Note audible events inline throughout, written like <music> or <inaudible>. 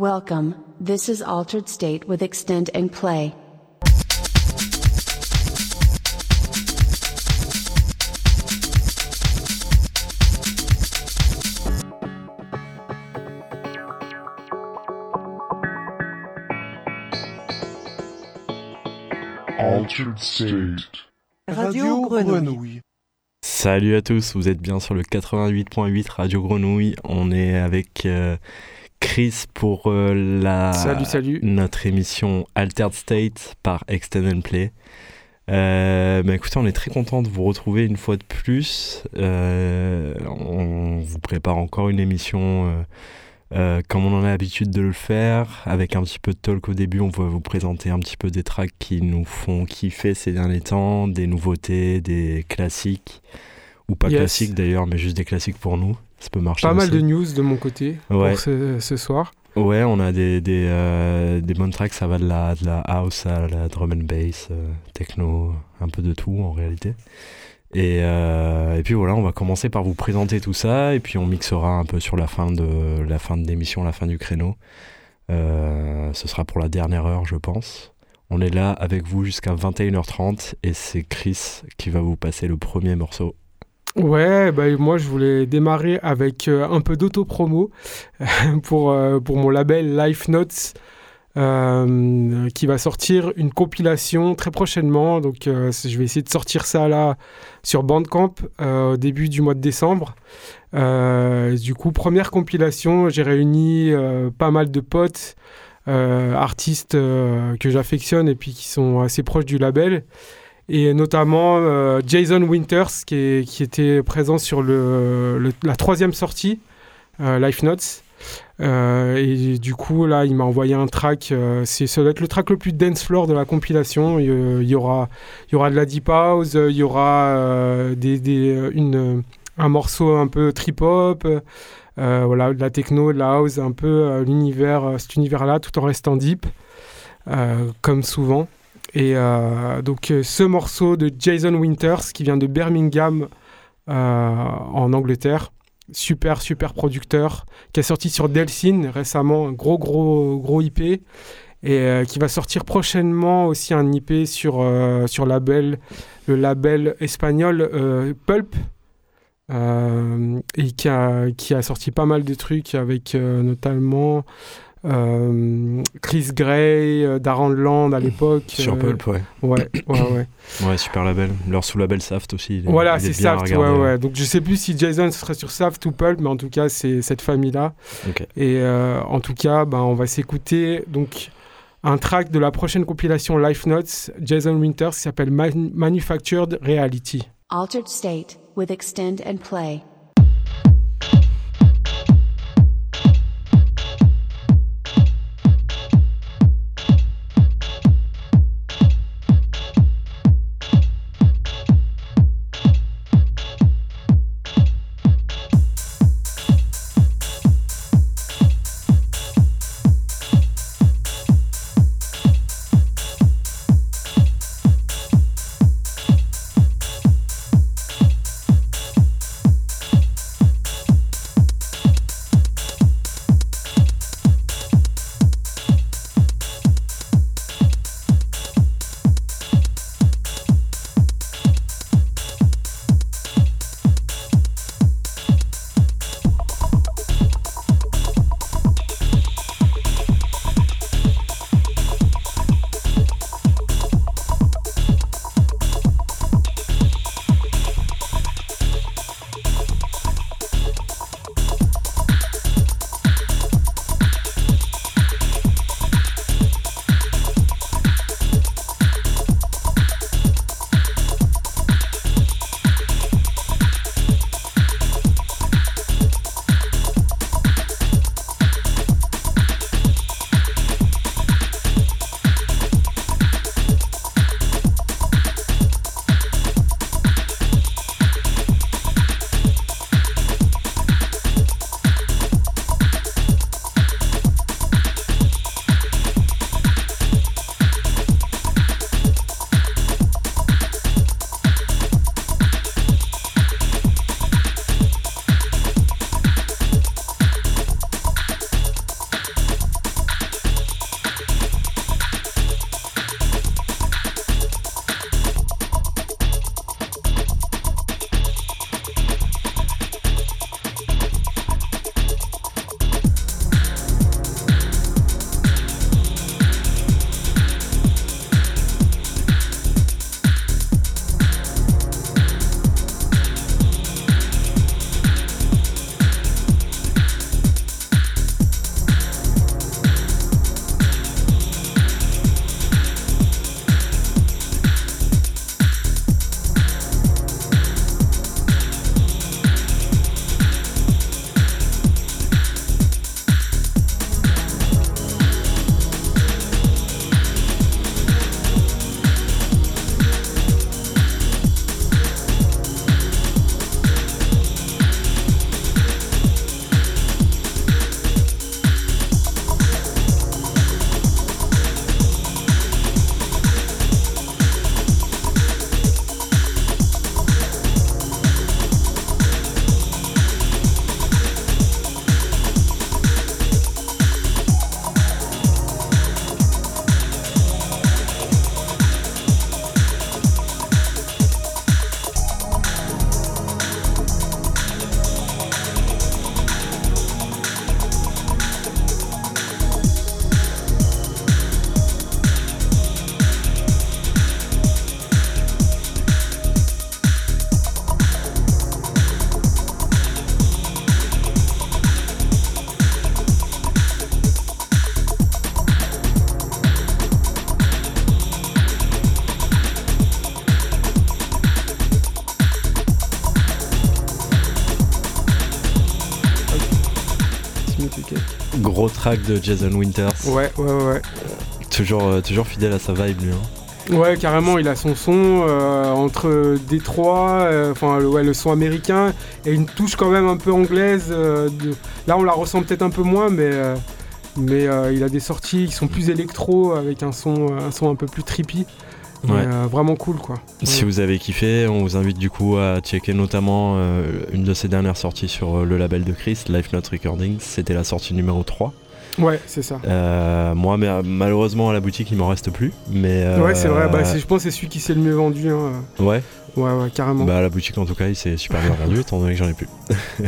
Welcome, this is Altered State with Extend and Play. Altered State. Radio Grenouille. Salut à tous, vous êtes bien sur le 88.8 Radio Grenouille. On est avec euh, Chris pour euh, la Salut, salut. notre émission Altered State par Extend and Play. Euh, bah écoutez, on est très content de vous retrouver une fois de plus. Euh, on vous prépare encore une émission euh, comme on en a l'habitude de le faire, avec un petit peu de talk au début. On va vous présenter un petit peu des tracks qui nous font kiffer ces derniers temps, des nouveautés, des classiques, ou pas Yes. classiques d'ailleurs, mais juste des classiques pour nous. Ça peut marcher. Pas mal de news de mon côté Ouais. pour ce, ce soir. Ouais, on a des, des, euh, des bonnes tracks, ça va de la, de la house à la drum and bass, euh, techno, un peu de tout en réalité. Et, euh, et puis voilà, on va commencer par vous présenter tout ça, et puis on mixera un peu sur la fin de la fin de l'émission, la fin du créneau. Ce sera pour la dernière heure, je pense. On est là avec vous jusqu'à 21h30, et c'est Chris qui va vous passer le premier morceau. Ouais, bah, moi je voulais démarrer avec euh, un peu d'auto-promo <laughs> pour, euh, pour mon label Life Notes euh, qui va sortir une compilation très prochainement. Donc je vais essayer de sortir ça là sur Bandcamp au début du mois de décembre. Du coup, première compilation, j'ai réuni pas mal de potes, artistes que j'affectionne et puis qui sont assez proches du label et notamment euh, Jason Winters qui, était présent sur la troisième sortie, euh, Life Notes. Euh, et du coup, là, il m'a envoyé un track. c'est, ça doit être le track le plus dance floor de la compilation. Il, y- aura, y aura de la deep house, il y aura une, un morceau un peu trip hop, voilà, de la techno, de la house, un peu l'univers, cet univers-là, tout en restant deep, comme souvent. Et euh, donc euh, ce morceau de Jason Winters qui vient de Birmingham euh, en Angleterre, super super producteur, qui a sorti sur Delsin récemment, un gros gros gros IP, et qui va sortir prochainement aussi un IP sur, sur label, le label espagnol Pulp. et qui a, qui a sorti pas mal de trucs avec notamment Chris Gray, euh, Darren Land à l'époque. Sur euh, Pulp, ouais. Ouais, ouais, ouais. <coughs> Ouais, super label. Leur sous-label Saft aussi. il est- voilà, il est c'est Saft, ouais, ouais. Donc je sais plus si Jason serait sur Saft ou Pulp, mais en tout cas, c'est cette famille-là. Et euh, en tout cas, ben, on va s'écouter donc un track de la prochaine compilation Life Notes, Jason Winters, qui s'appelle Man- Manufactured Reality. Altered State with Extend and Play. Track de Jason Winters. Ouais, ouais, ouais. Toujours, euh, toujours fidèle à sa vibe, lui. hein. Ouais, carrément, il a son son euh, entre Détroit, euh, enfin le- ouais, le son américain et une touche quand même un peu anglaise. euh, de- Là, on la ressent peut-être un peu moins, mais, mais il a des sorties qui sont plus électro avec un son, un son un peu plus trippy. Ouais. vraiment cool, quoi. Si vous avez kiffé, on vous invite du coup à checker notamment une de ses dernières sorties sur le label de Chris, Life Note Recordings. C'était la sortie numéro 3. Ouais, c'est ça. Euh, moi, mais, euh, malheureusement, à la boutique, il m'en reste plus. Mais, euh, Ouais, c'est vrai. Bah, je pense que c'est celui qui s'est le mieux vendu. hein. Ouais, Ouais, ouais, carrément. bah, à la boutique en tout cas, il s'est super bien vendu, étant donné que j'en ai plus. <laughs>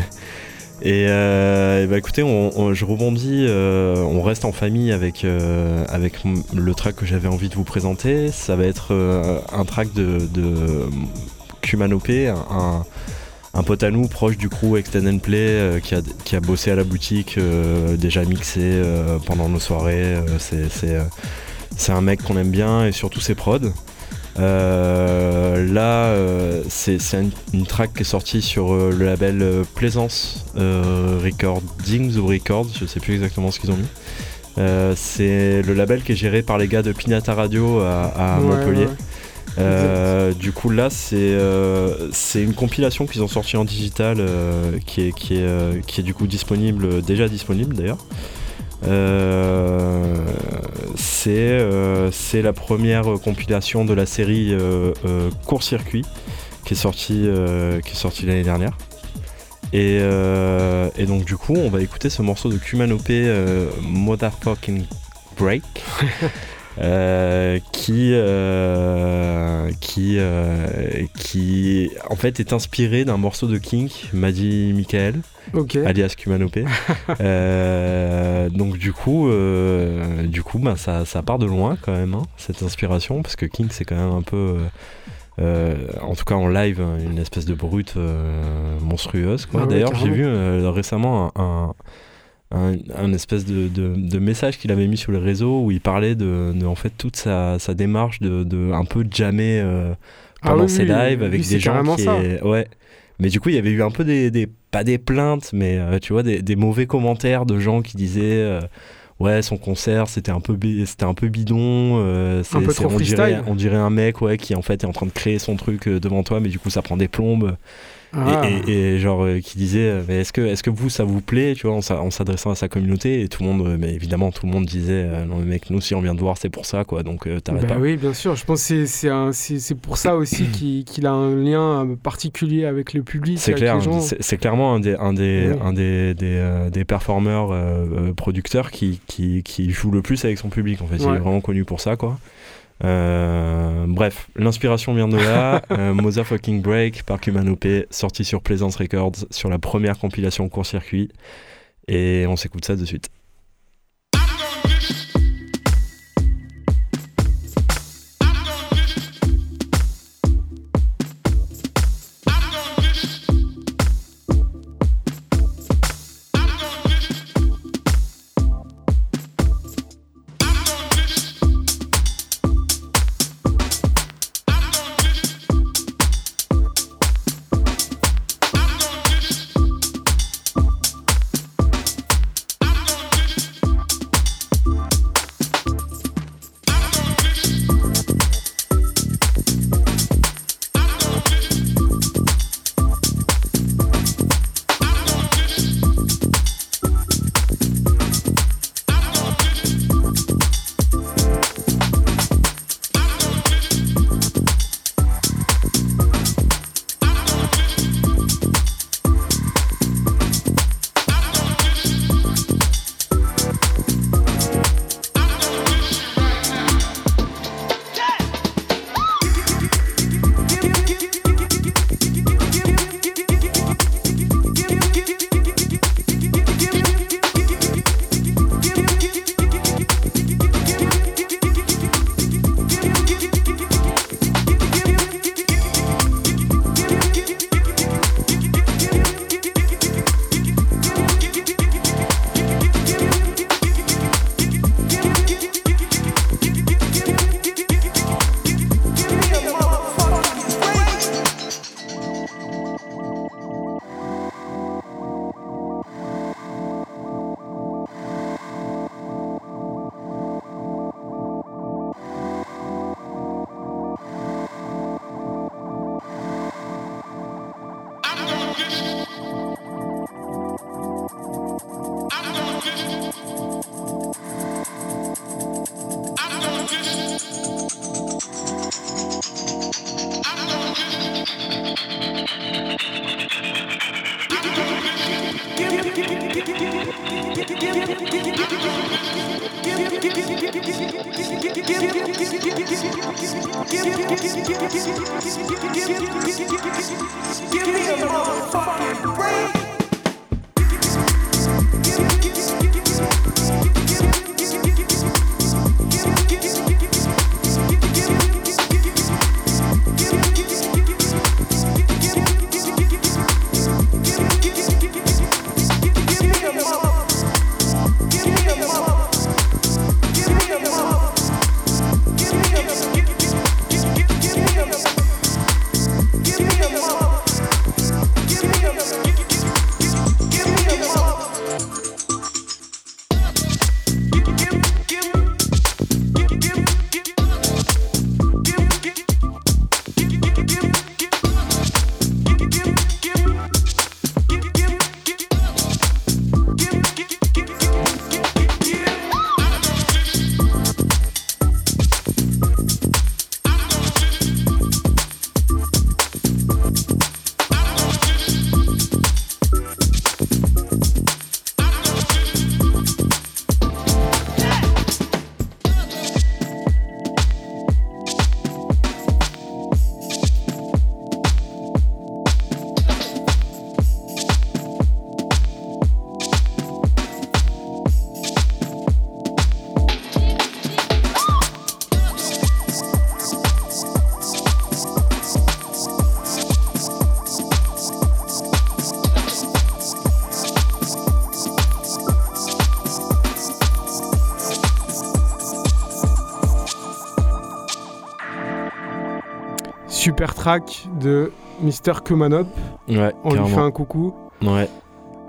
Et, euh, et bah écoutez, on, on- je rebondis, euh, on reste en famille avec, euh, avec le track que j'avais envie de vous présenter. Ça va être un track de, de Kumanopé, un, un, pote à nous proche du crew Extend and Play euh, qui, a, qui a bossé à la boutique, euh, déjà mixé euh, pendant nos soirées. euh, c'est, c'est, c'est un mec qu'on aime bien et surtout ses prods. Euh, là, euh, c'est c'est une, une track qui est sortie sur le label Plaisance euh, Recordings ou Records, je sais plus exactement ce qu'ils ont mis. Euh, c'est le label qui est géré par les gars de Pinata Radio à, à Ouais, Montpellier. ouais. Euh, du coup là c'est euh, c'est une compilation qu'ils ont sortie en digital euh, qui, est, euh, du coup disponible, déjà disponible d'ailleurs. Euh, c'est euh, la première compilation de la série euh, euh, Court Circuit qui est sortie euh, l'année dernière. Et, euh, donc du coup on va écouter ce morceau de Kumanopé euh, Motherfucking Break. <laughs> Euh, qui euh, qui euh, qui en fait est inspiré d'un morceau de Kink, Maddy Michael, Ok. alias Kumanopé. <laughs> Donc du coup, du coup, ben, ça, ça part de loin quand même hein, cette inspiration parce que Kink c'est quand même un peu, euh, en tout cas en live, une espèce de brute euh, monstrueuse. Quoi. Ah D'ailleurs, j'ai vu euh, récemment un, un, un- un espèce de, de- de message qu'il avait mis sur les réseaux où il parlait de, de, en fait toute sa, sa démarche de, un peu jammer euh, Ah pendant oui, ses lives oui, avec des gens qui ça. est- ouais. Mais du coup il y avait eu un peu des, des- pas des plaintes mais euh, tu vois des, des mauvais commentaires de gens qui disaient euh, ouais son concert c'était un peu c'était un peu bidon euh, c'est- Un peu trop on dirait on dirait un mec ouais qui en fait est en train de créer son truc euh, devant toi mais du coup ça prend des plombes Ah. et, et- et genre euh, qui disait euh, mais est-ce que est-ce que vous ça vous plaît tu vois en, s'a- en s'adressant à sa communauté et tout le monde euh, mais évidemment tout le monde disait non mais mec nous si on vient de voir c'est pour ça quoi donc t'arrêtes Bah pas oui, bien sûr. Je pense que c'est- pour ça aussi qu'il a un lien particulier avec le public. C'est clair, c'est clairement un des, un des, Ouais. un des, des, euh, des performeurs euh, producteurs qui, qui, qui joue le plus avec son public en fait. Il Ouais. est vraiment connu pour ça quoi. Euh, bref, l'inspiration vient de là. <laughs> euh, Motherfucking Break par Kumanopé, sorti sur Plaisance Records sur la première compilation court circuit. Et on s'écoute ça de suite. Track de Mr. Kumanop. Ouais, On lui fait un coucou. Ouais.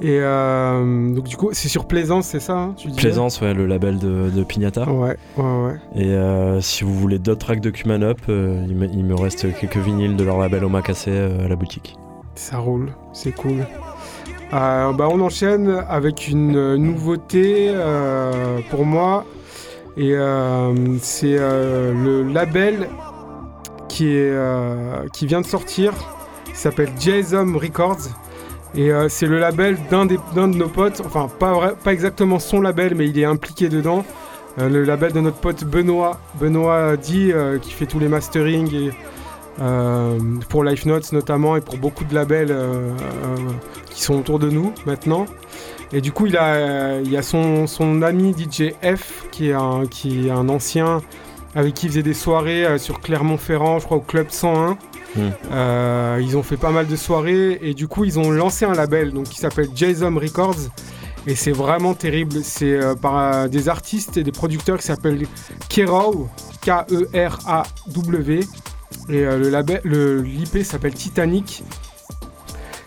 Et euh, donc du coup, c'est sur Plaisance, c'est ça hein, tu Plaisance, ouais, le label de, de Pignata. Ouais, ouais, ouais. Et euh, si vous voulez d'autres tracks de Kuman Up, euh, il, me, il me reste quelques vinyles de leur label Omakase à la boutique. Ça roule, c'est cool. Bah, on enchaîne avec une nouveauté pour moi. Et c'est le label qui, euh, qui vient de sortir. Il s'appelle Jason Records. Et euh, c'est le label d'un de nos potes. Enfin, pas, exactement son label, mais il est impliqué dedans. Euh, le label de notre pote Benoît. Benoît dit qui fait tous les masterings pour Life Notes notamment et pour beaucoup de labels qui sont autour de nous maintenant. Et du coup, il a, il a son, ami DJ F qui qui est un ancien avec qui il faisait des soirées euh, sur Clermont-Ferrand, je crois au Club 101. Hmm. Euh, ils ont fait pas mal de soirées et du coup, ils ont lancé un label donc, qui s'appelle Jason Records. Et c'est vraiment terrible. C'est euh, par des artistes et des producteurs qui s'appellent Keraw, E K-E-R-A-W. Et le label, le, l'IP s'appelle Titanic.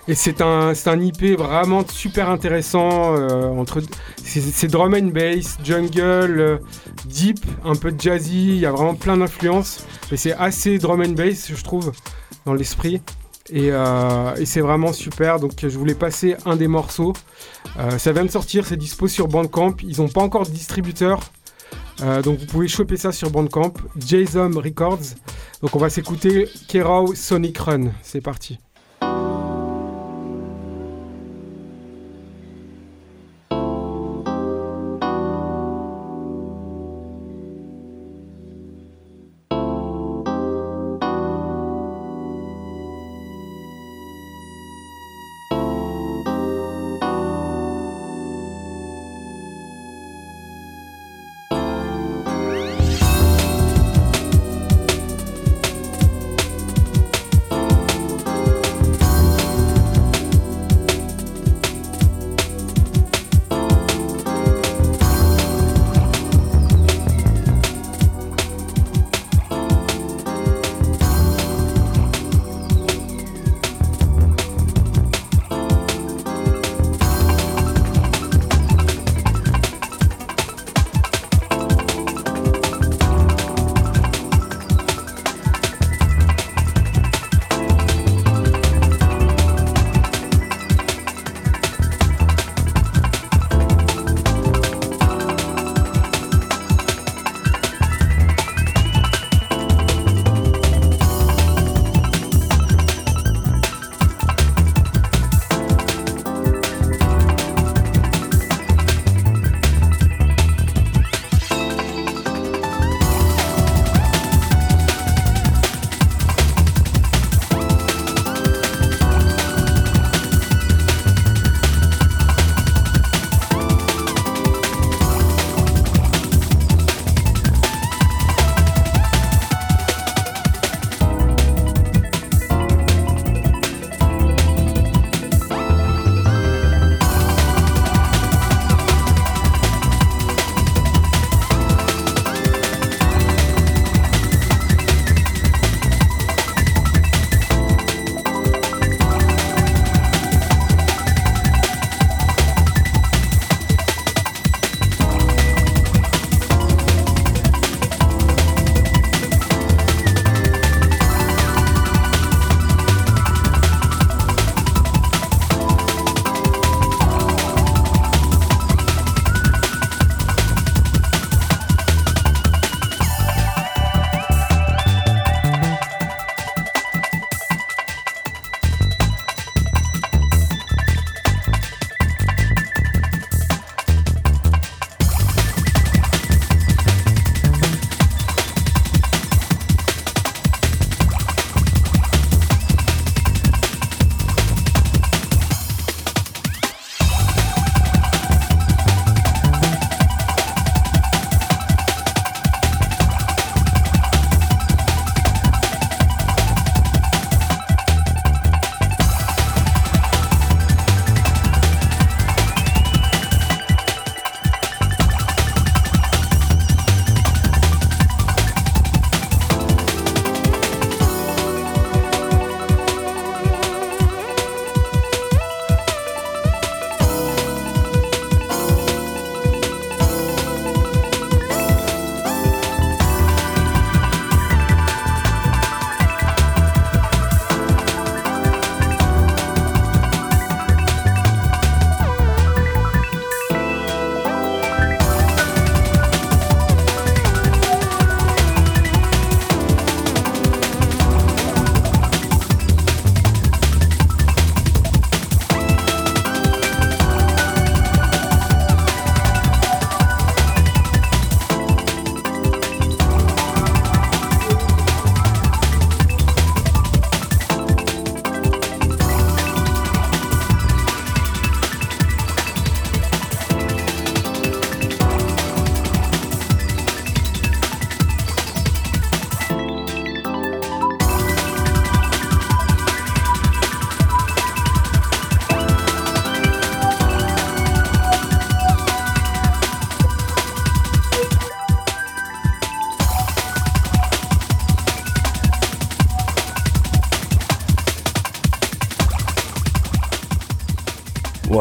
Et c'est un, un IP vraiment super intéressant. euh, entre, c'est, drum and bass, jungle, euh, deep, un peu de jazzy. Il y a vraiment plein d'influences. Mais c'est assez drum and bass, je trouve, dans l'esprit. Et, euh, et c'est vraiment super. Donc je voulais passer un des morceaux. Ça vient de sortir, c'est dispo sur Bandcamp. Ils n'ont pas encore de distributeur. Donc vous pouvez choper ça sur Bandcamp. Jason Records. Donc on va s'écouter Kerao Sonic Run. C'est parti.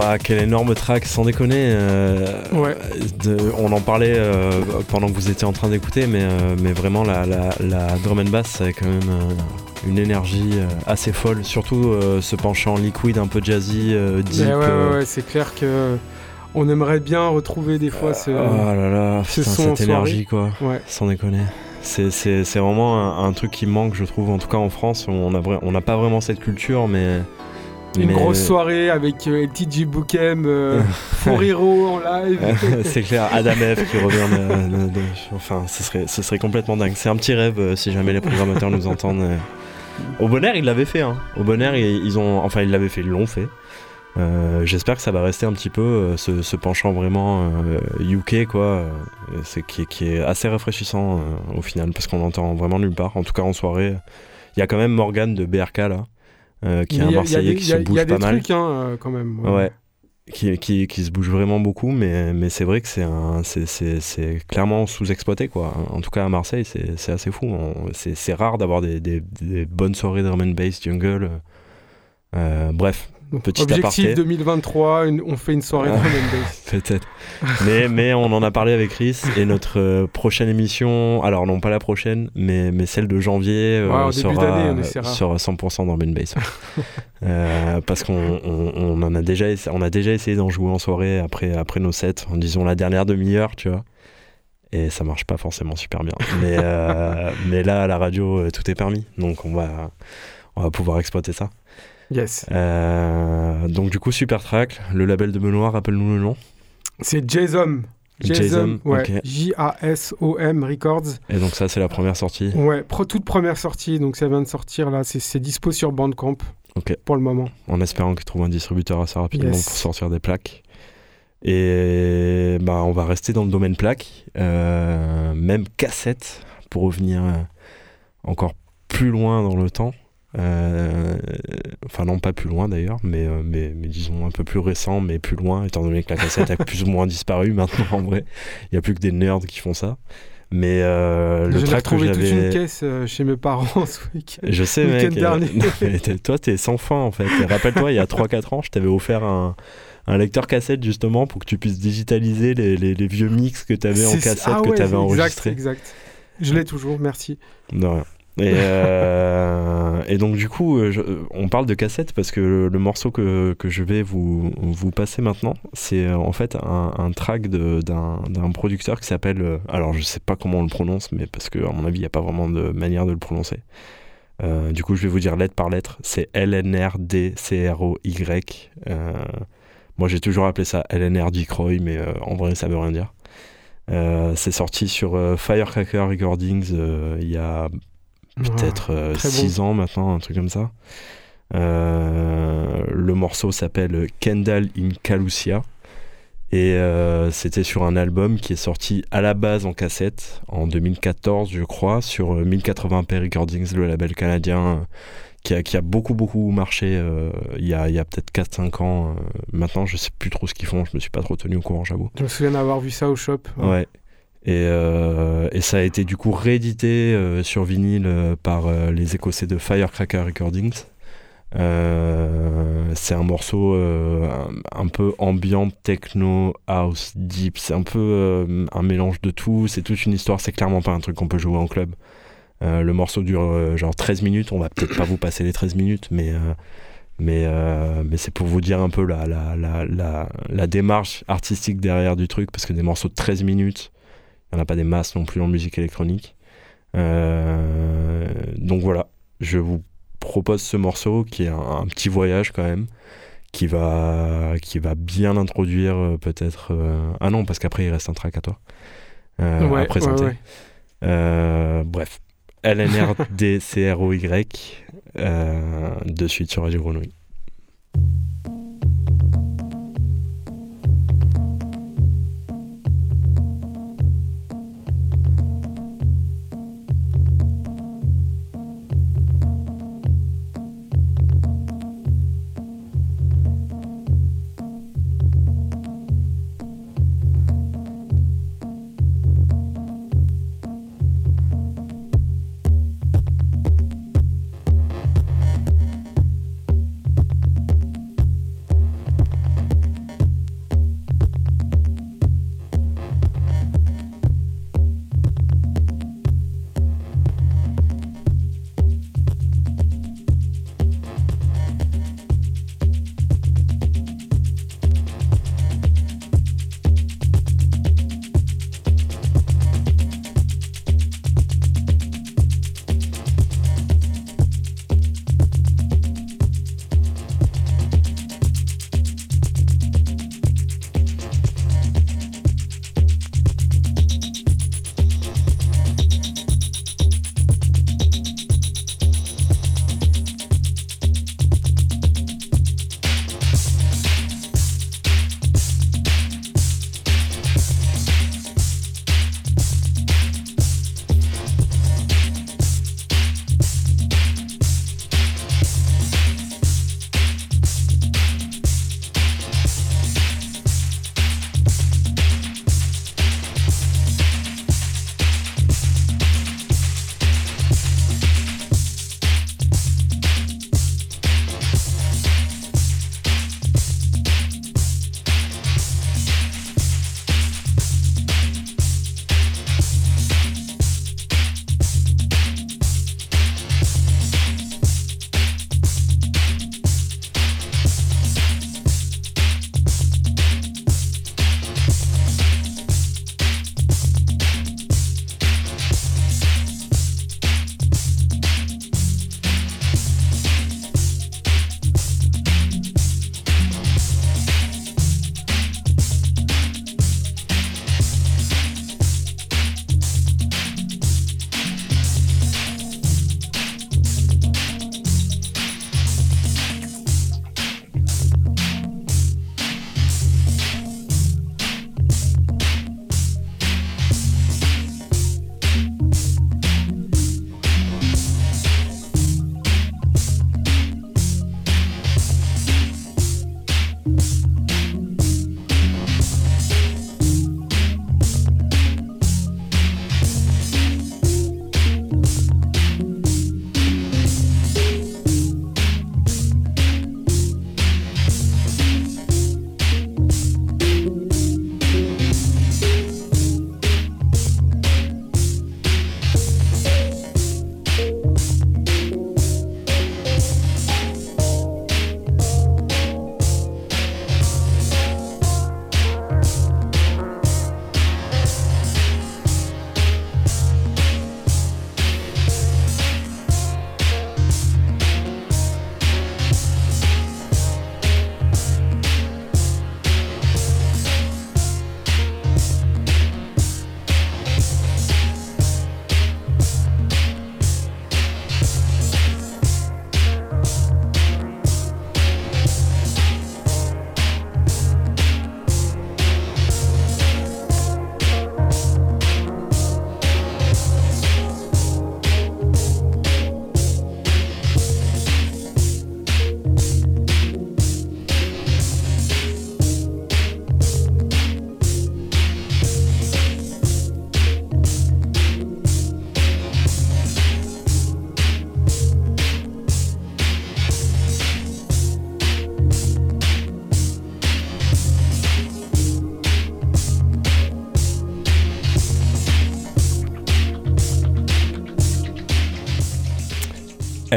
Ouah, quel énorme track, sans déconner. euh, Ouais. de- on en parlait euh, pendant que vous étiez en train d'écouter, mais, euh, mais vraiment la, la, la drum and bass, c'est quand même une énergie assez folle. Surtout ce penchant liquide, un peu jazzy, deep. Mais ouais, ouais, ouais, c'est clair que on aimerait bien retrouver des fois ce. Oh là là, ce putain, son en cette soirée. énergie quoi, Ouais. sans déconner. C'est, vraiment un, un truc qui manque, je trouve, en tout cas en France. On n'a pas vraiment cette culture, mais. Une mais- grosse soirée avec euh, TJ Bookem, euh, <laughs> Foriro en live. <laughs> c'est clair, Adam F qui revient de, de- de- Enfin, ce serait, ce serait complètement dingue. C'est un petit rêve euh, si jamais les programmateurs nous entendent. euh. Au bon air, ils l'avaient fait. Hein. Au bon air, ils, ils ont. Enfin, ils l'avaient fait, ils l'ont fait. Euh, J'espère que ça va rester un petit peu euh, ce, ce penchant vraiment euh, UK, quoi. c'est qui, est- qui est assez rafraîchissant euh, au final, parce qu'on l'entend vraiment nulle part. En tout cas, en soirée, il y a quand même Morgan de BRK là, euh, qui est un Marseillais des- qui il y a- se y bouge a des pas mal. trucs hein, euh, quand même. Ouais. Qui, qui, qui se bouge vraiment beaucoup, mais, mais c'est vrai que c'est un- c'est- c'est c'est clairement sous-exploité. quoi. En tout cas, à Marseille, c'est c'est assez fou. On- C'est c'est rare d'avoir des, des- des bonnes soirées drum and bass, jungle. Euh, bref, Petit Objectif aparté. 2023, une- on fait une soirée Ah. <laughs> peut-être. mais, mais on en a parlé avec Chris et notre euh, prochaine émission, alors non pas la prochaine, mais, mais celle de janvier, euh, Ouais, sera, d'année, on essaiera. sera 100% drum and bass. Euh, parce qu'on on, on en a déjà, essa- on a déjà essayé d'en jouer en soirée après, après nos sets, en disant la dernière demi-heure, tu vois. Et ça marche pas forcément super bien. Mais, euh, <laughs> mais là, à la radio, tout est permis. Donc on va, on va pouvoir exploiter ça. Yes. Euh, donc du coup, super track. Le label de Benoît, rappelle-nous le nom. C'est Jason. Jason, ouais. ok. J-A-S-O-M Records. Et donc ça, c'est la première sortie. Ouais, pro- toute première sortie, donc ça vient de sortir là, c'est- dispo sur Bandcamp Ok. pour le moment. en espérant qu'ils trouvent un distributeur assez rapidement Yes. pour sortir des plaques. Et bah, on va rester dans le domaine plaque, euh, même cassette, pour revenir euh, encore plus loin dans le temps. Euh, enfin, non, pas plus loin d'ailleurs, mais, euh, mais, mais disons un peu plus récent, mais plus loin, étant donné que la cassette a plus ou moins disparu <laughs> maintenant en vrai. Il n'y a plus que des nerds qui font ça. Mais euh, le track que retrouvé toute une j'avais. caisse euh, chez mes parents <laughs> ce week Je sais, Le mec. week-end dernier. non, mais t'es- toi, t'es sans fin, en fait. Et Rappelle-toi, il y a 3-4 ans, je t'avais offert un, un lecteur cassette, justement, pour que tu puisses digitaliser les, les- les vieux mix que t'avais en cassette, ah que ouais, t'avais Exact, enregistré. exact. Je l'ai toujours, merci. De rien. Et, euh, et donc, du coup, euh, je- on parle de cassette parce que le, morceau que, que je vais vous, vous passer maintenant, c'est euh, en fait un, un track d'un producteur qui s'appelle. euh, Alors, je sais pas comment on le prononce, mais parce que, à mon avis, il n'y a pas vraiment de manière de le prononcer. Euh, du coup, je vais vous dire lettre par lettre. C'est LNRDCROY. Euh, moi, j'ai toujours appelé ça LNRD Croy, mais euh, en vrai, ça veut rien dire. Euh, c'est sorti sur euh, Firecracker Recordings euh, il y a peut-être Ah, très 6 ans maintenant, un truc comme ça. Euh, le morceau s'appelle Kendall in Calusia. Et euh, c'était sur un album qui est sorti à la base en cassette en 2014, je crois, sur euh, 1080p Recordings, le label canadien euh, qui a, qui a beaucoup, beaucoup marché euh, il y a, a peut-être 4-5 ans. euh. maintenant, je sais plus trop ce qu'ils font, je me suis pas trop tenu au courant, j'avoue. Je me souviens d'avoir vu ça au shop. Ouais. Et, euh, et ça a été du coup réédité euh, sur vinyle euh, par les Écossais de Firecracker Recordings. C'est un morceau un, peu ambiant, techno, house, deep. C'est un peu un mélange de tout. C'est toute une histoire. C'est clairement pas un truc qu'on peut jouer en club. Le morceau dure genre 13 minutes. On va peut-être pas vous passer les 13 minutes, mais, mais, mais c'est pour vous dire un peu la, la, la, la, démarche artistique derrière du truc. Parce que des morceaux de 13 minutes, n'y en a pas des masses non plus en musique électronique. Euh, donc voilà, je vous propose ce morceau qui est un, un petit voyage quand même, qui va, qui va bien introduire euh, peut-être... euh, Ah non, parce qu'après il reste un track à toi euh, Ouais, à présenter. ouais, ouais. Euh, bref, LNRDCROY, euh, de suite sur Radio Grenouille.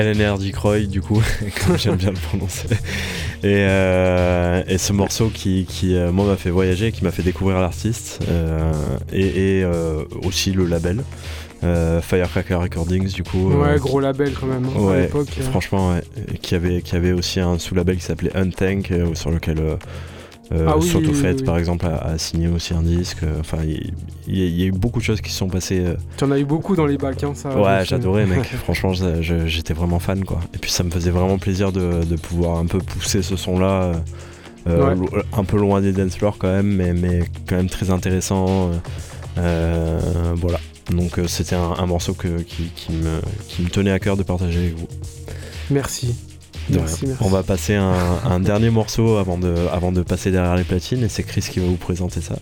LNR Croy du coup, <laughs> comme j'aime bien le prononcer. Et, euh, et ce morceau qui, qui euh, moi m'a fait voyager, qui m'a fait découvrir l'artiste euh, et, et euh, aussi le label. Firecracker Recordings du coup. Ouais, gros label quand même. hein, à Ouais, l'époque. euh. franchement, ouais. Qui avait, qui avait aussi un sous-label qui s'appelait Untank, sur lequel euh, Ah oui, Soto oui, Fett, oui. par exemple, a, a signé aussi un disque. Euh, Enfin, il y, a- il y a eu beaucoup de choses qui se sont passées. euh, Tu en as eu beaucoup dans les bacs, hein, ça. ouais, j'adorais, mec. <laughs> Franchement, j'étais vraiment fan, quoi. Et puis, ça me faisait vraiment plaisir de, de pouvoir un peu pousser ce son-là. euh, euh, Ouais. un peu loin des dance floors quand même, mais, mais quand même très intéressant. voilà. Donc c'était un, un morceau que, qui, qui me, qui me tenait à cœur de partager avec vous. Merci. Merci, merci. On va passer un, un dernier morceau avant de, avant de passer derrière les platines et c'est Chris qui va vous présenter ça.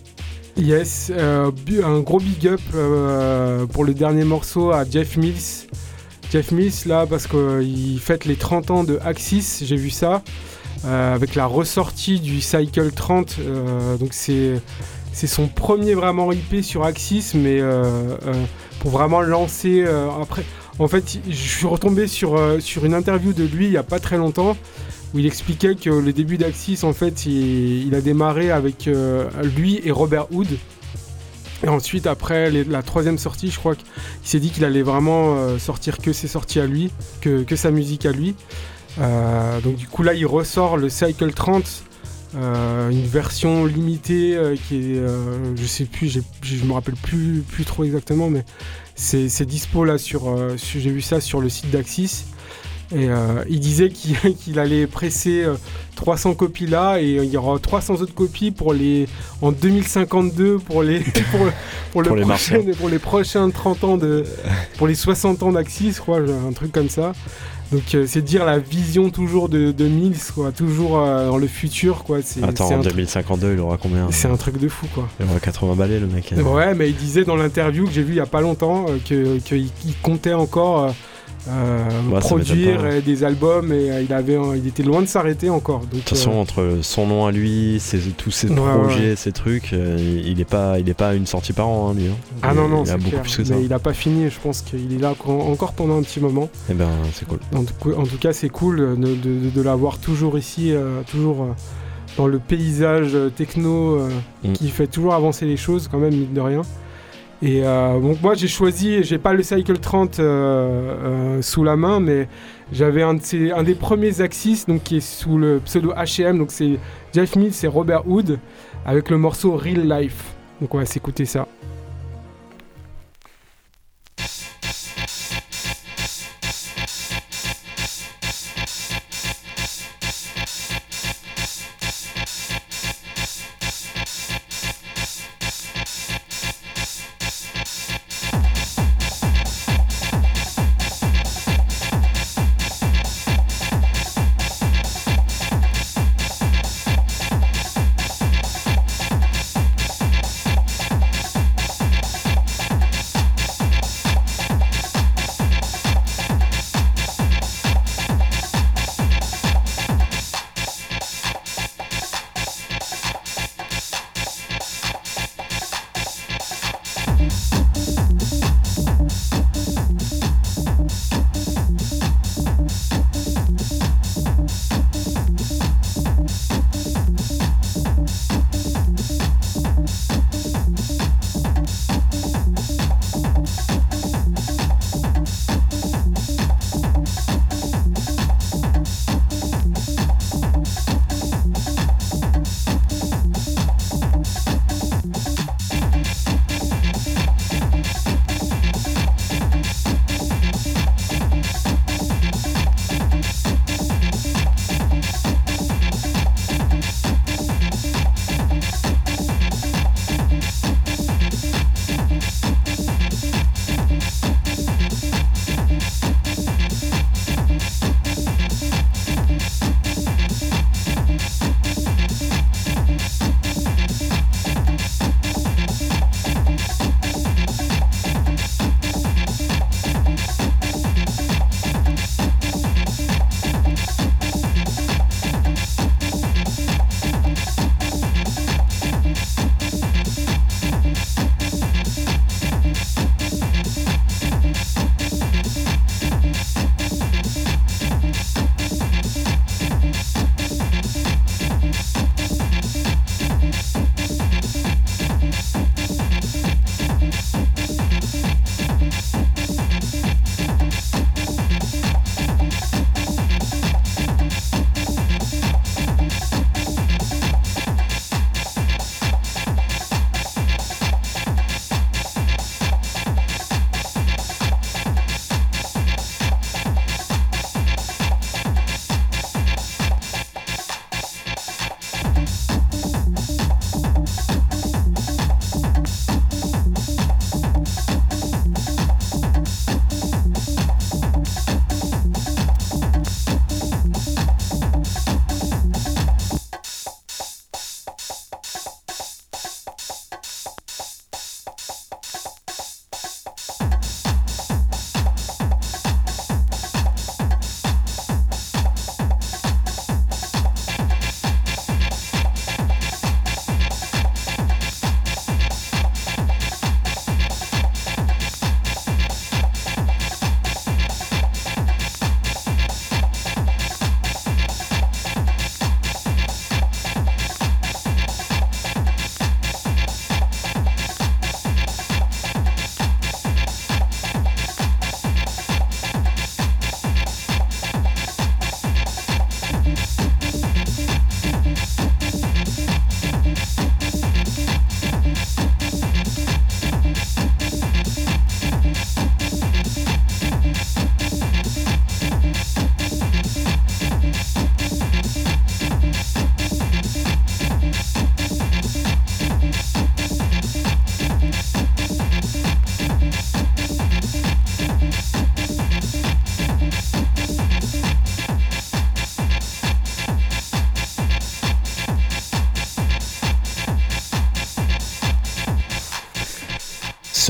Yes, euh, un gros big up euh, pour le dernier morceau à Jeff Mills. Jeff Mills, là, parce qu'il fête les 30 ans de Axis, j'ai vu ça, euh, avec la ressortie du Cycle 30. euh, donc, c'est. C'est son premier vraiment IP sur Axis, mais euh, euh, pour vraiment lancer. euh, après, en fait, je suis retombé sur, euh, sur une interview de lui il n'y a pas très longtemps où il expliquait que le début d'Axis, en fait, il, a démarré avec euh, lui et Robert Hood. Et ensuite, après la troisième sortie, je crois qu'il s'est dit qu'il allait vraiment euh, sortir que ses sorties à lui, que, que sa musique à lui. Donc du coup, là, il ressort le Cycle 30, euh, une version limitée qui est, je sais plus, je me rappelle plus, plus trop exactement, mais c'est dispo là sur, euh, j'ai vu ça sur le site d'Axis. Et euh, il disait qu'il <laughs> allait presser euh, 300 copies là et il y aura 300 autres copies pour les en 2052 pour les <laughs> pour, pour le Pour les prochain- Martiens. pour les prochains 30 ans de pour les 60 ans d'Axis je crois un truc comme ça. Donc euh, c'est dire la vision toujours de, de Mills quoi, toujours euh, dans le futur quoi, c'est Attends, c'est en un, truc- 2052, il aura combien c'est un truc de fou quoi. Il aura 80 balais, le mec. Ouais, mais il disait dans l'interview que j'ai vu il y a pas longtemps euh, que qu'il il comptait encore Bah, ça produire pas. euh, des albums et euh, il avait euh, il était loin de s'arrêter encore. Donc, De toute façon, euh, entre son nom à lui, ses- tous ses Ouais, projets, ses trucs, euh, il est pas, il est pas une sortie par an, hein, lui. hein. ah Il- non non, il a c'est beaucoup clair. plus que ça. Mais il a pas fini. Je pense qu'il est là encore pendant un petit moment. Et ben, c'est cool. En tout, cas- en tout cas, c'est cool euh, de, de- de l'avoir toujours ici, euh, toujours euh, dans le paysage euh, techno euh, Mm. qui fait toujours avancer les choses quand même, mine de rien. Et euh, donc moi j'ai choisi, j'ai pas le Cycle 30 euh, euh, sous la main, mais j'avais un, de un des premiers Axis donc qui est sous le pseudo H&M, donc c'est Jeff Mills et Robert Hood avec le morceau Real Life. Donc on va s'écouter ça.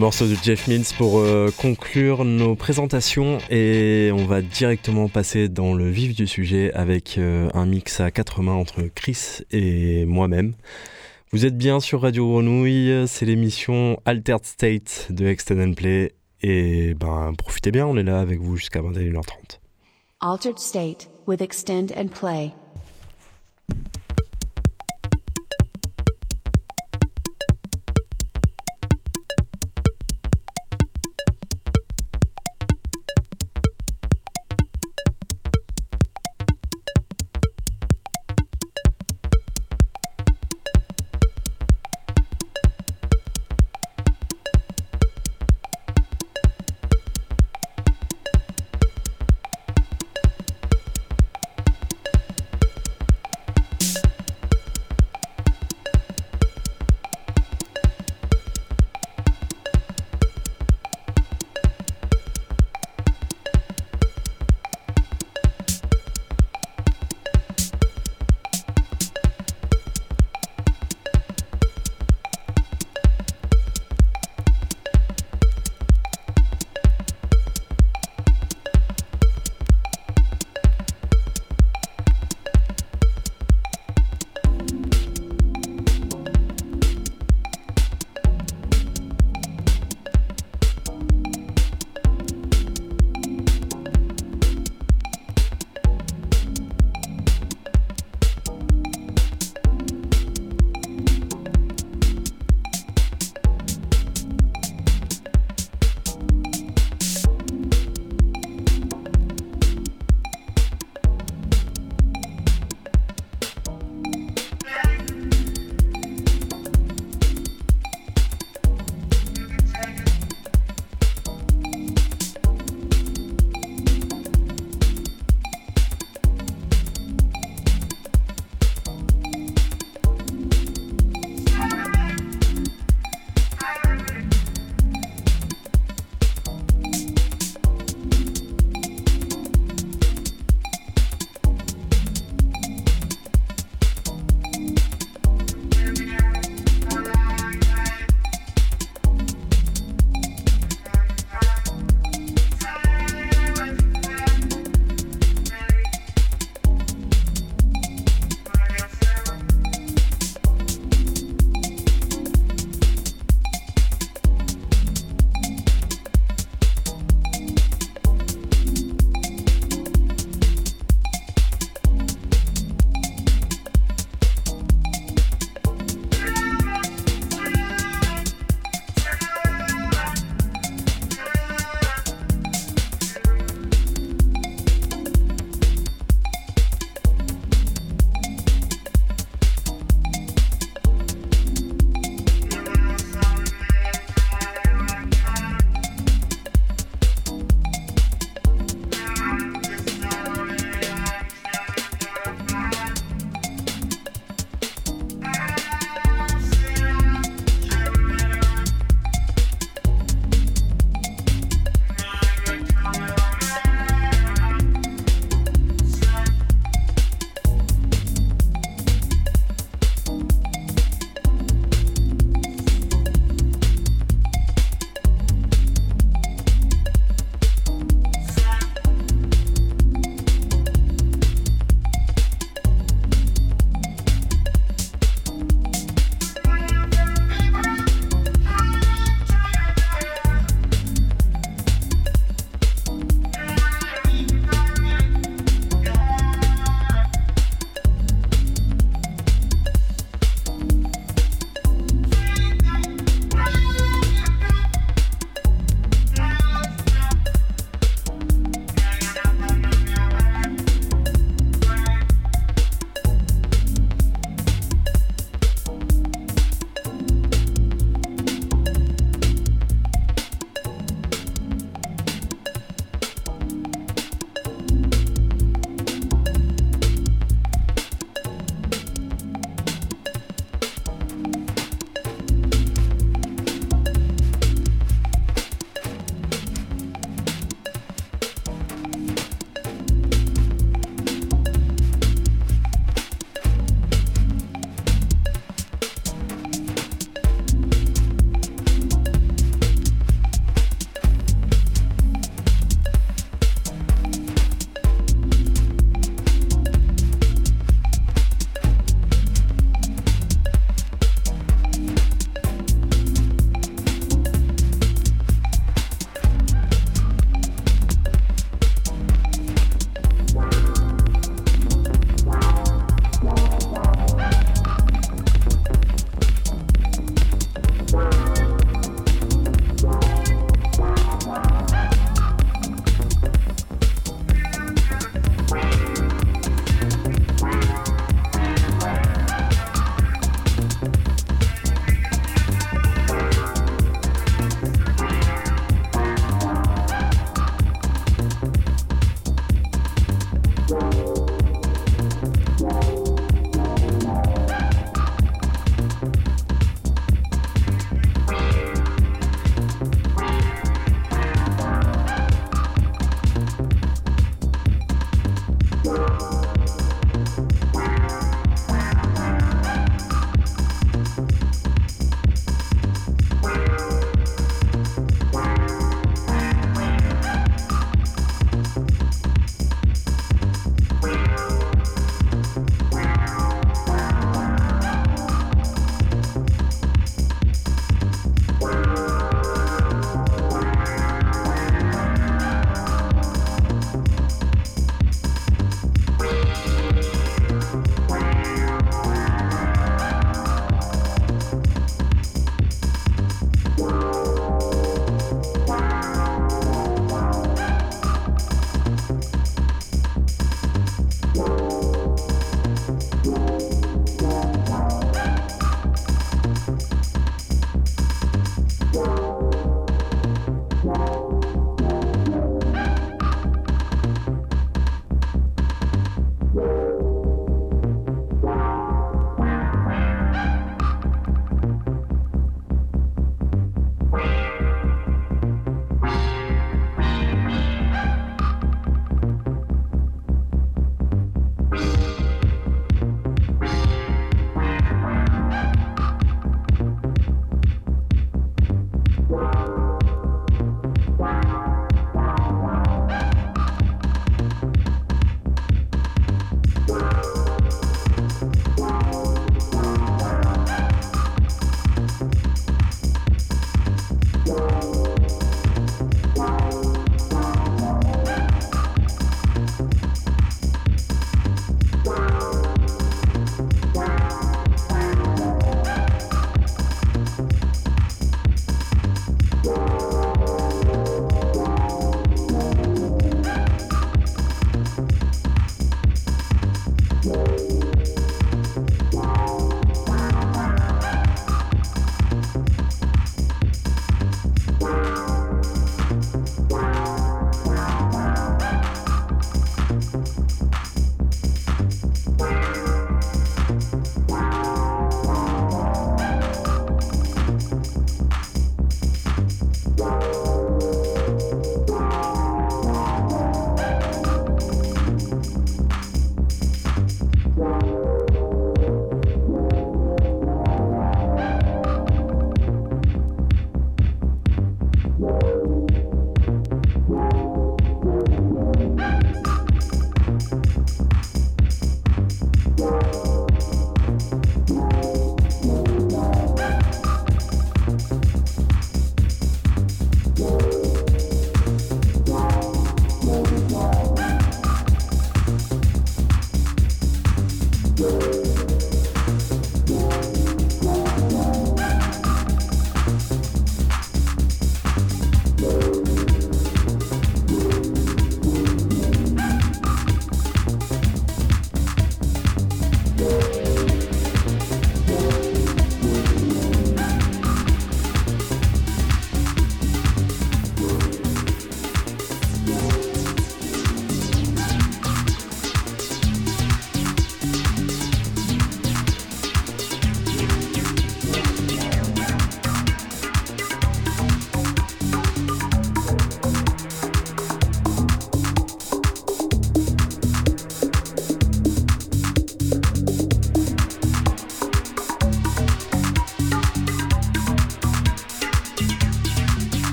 Morceau de Jeff Mills pour euh, conclure nos présentations et on va directement passer dans le vif du sujet avec euh, un mix à quatre mains entre Chris et moi-même. Vous êtes bien sur Radio Grenouille, c'est l'émission Altered State de Extend Play et ben profitez bien, on est là avec vous jusqu'à 21h30. Altered State with Extend and Play.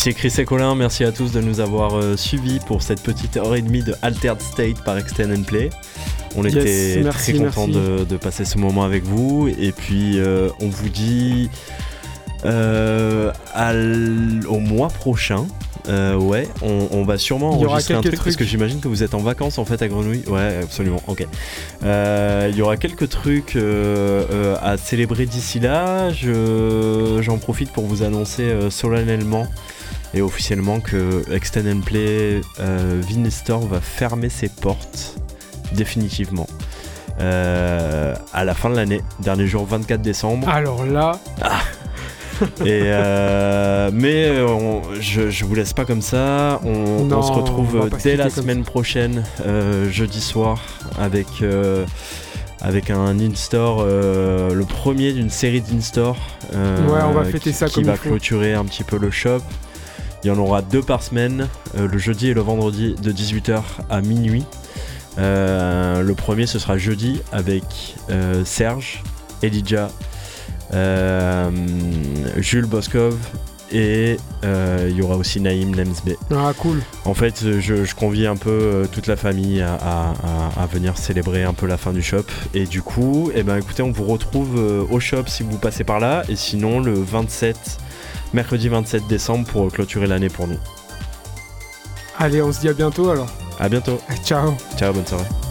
Ici Chris et Colin, merci à tous de nous avoir euh, suivis pour cette petite heure et demie de Altered State par Extend and Play. On Yes, était merci, très contents de, de passer ce moment avec vous et puis euh, on vous dit euh, au mois prochain. Euh, ouais, on, on va sûrement enregistrer un truc parce que j'imagine que vous êtes en vacances en fait à Grenouille. Ouais, absolument. Ok. Euh, Il y aura quelques trucs euh, à célébrer d'ici là. Je- J'en profite pour vous annoncer solennellement et officiellement que Extend and Play euh, va fermer ses portes définitivement. Euh, à la fin de l'année, dernier jour 24 décembre. Alors là, Et <laughs> euh, mais euh, on- je, je vous laisse pas comme ça. On, Non, on se retrouve on va dès la comme semaine prochaine, jeudi soir, avec avec un in-store, euh, le premier d'une série d'in-store. euh, Ouais, on va fêter ça qui comme va il faut. clôturer un petit peu le shop. Il y en aura deux par semaine, euh, le jeudi et le vendredi de 18h à minuit. Euh, le premier ce sera jeudi avec euh, Serge, Elijah, Jules Boskov et il y aura aussi Naïm Lemsbe. ah cool. En fait, je, je convie un peu toute la famille à, à- à- à venir célébrer un peu la fin du shop. Et du coup, eh ben, écoutez, on vous retrouve au shop si vous passez par là. Et sinon, le 27, mercredi 27 décembre pour clôturer l'année pour nous. Allez, on se dit à bientôt alors. À bientôt. Ciao. Ciao, bonne soirée.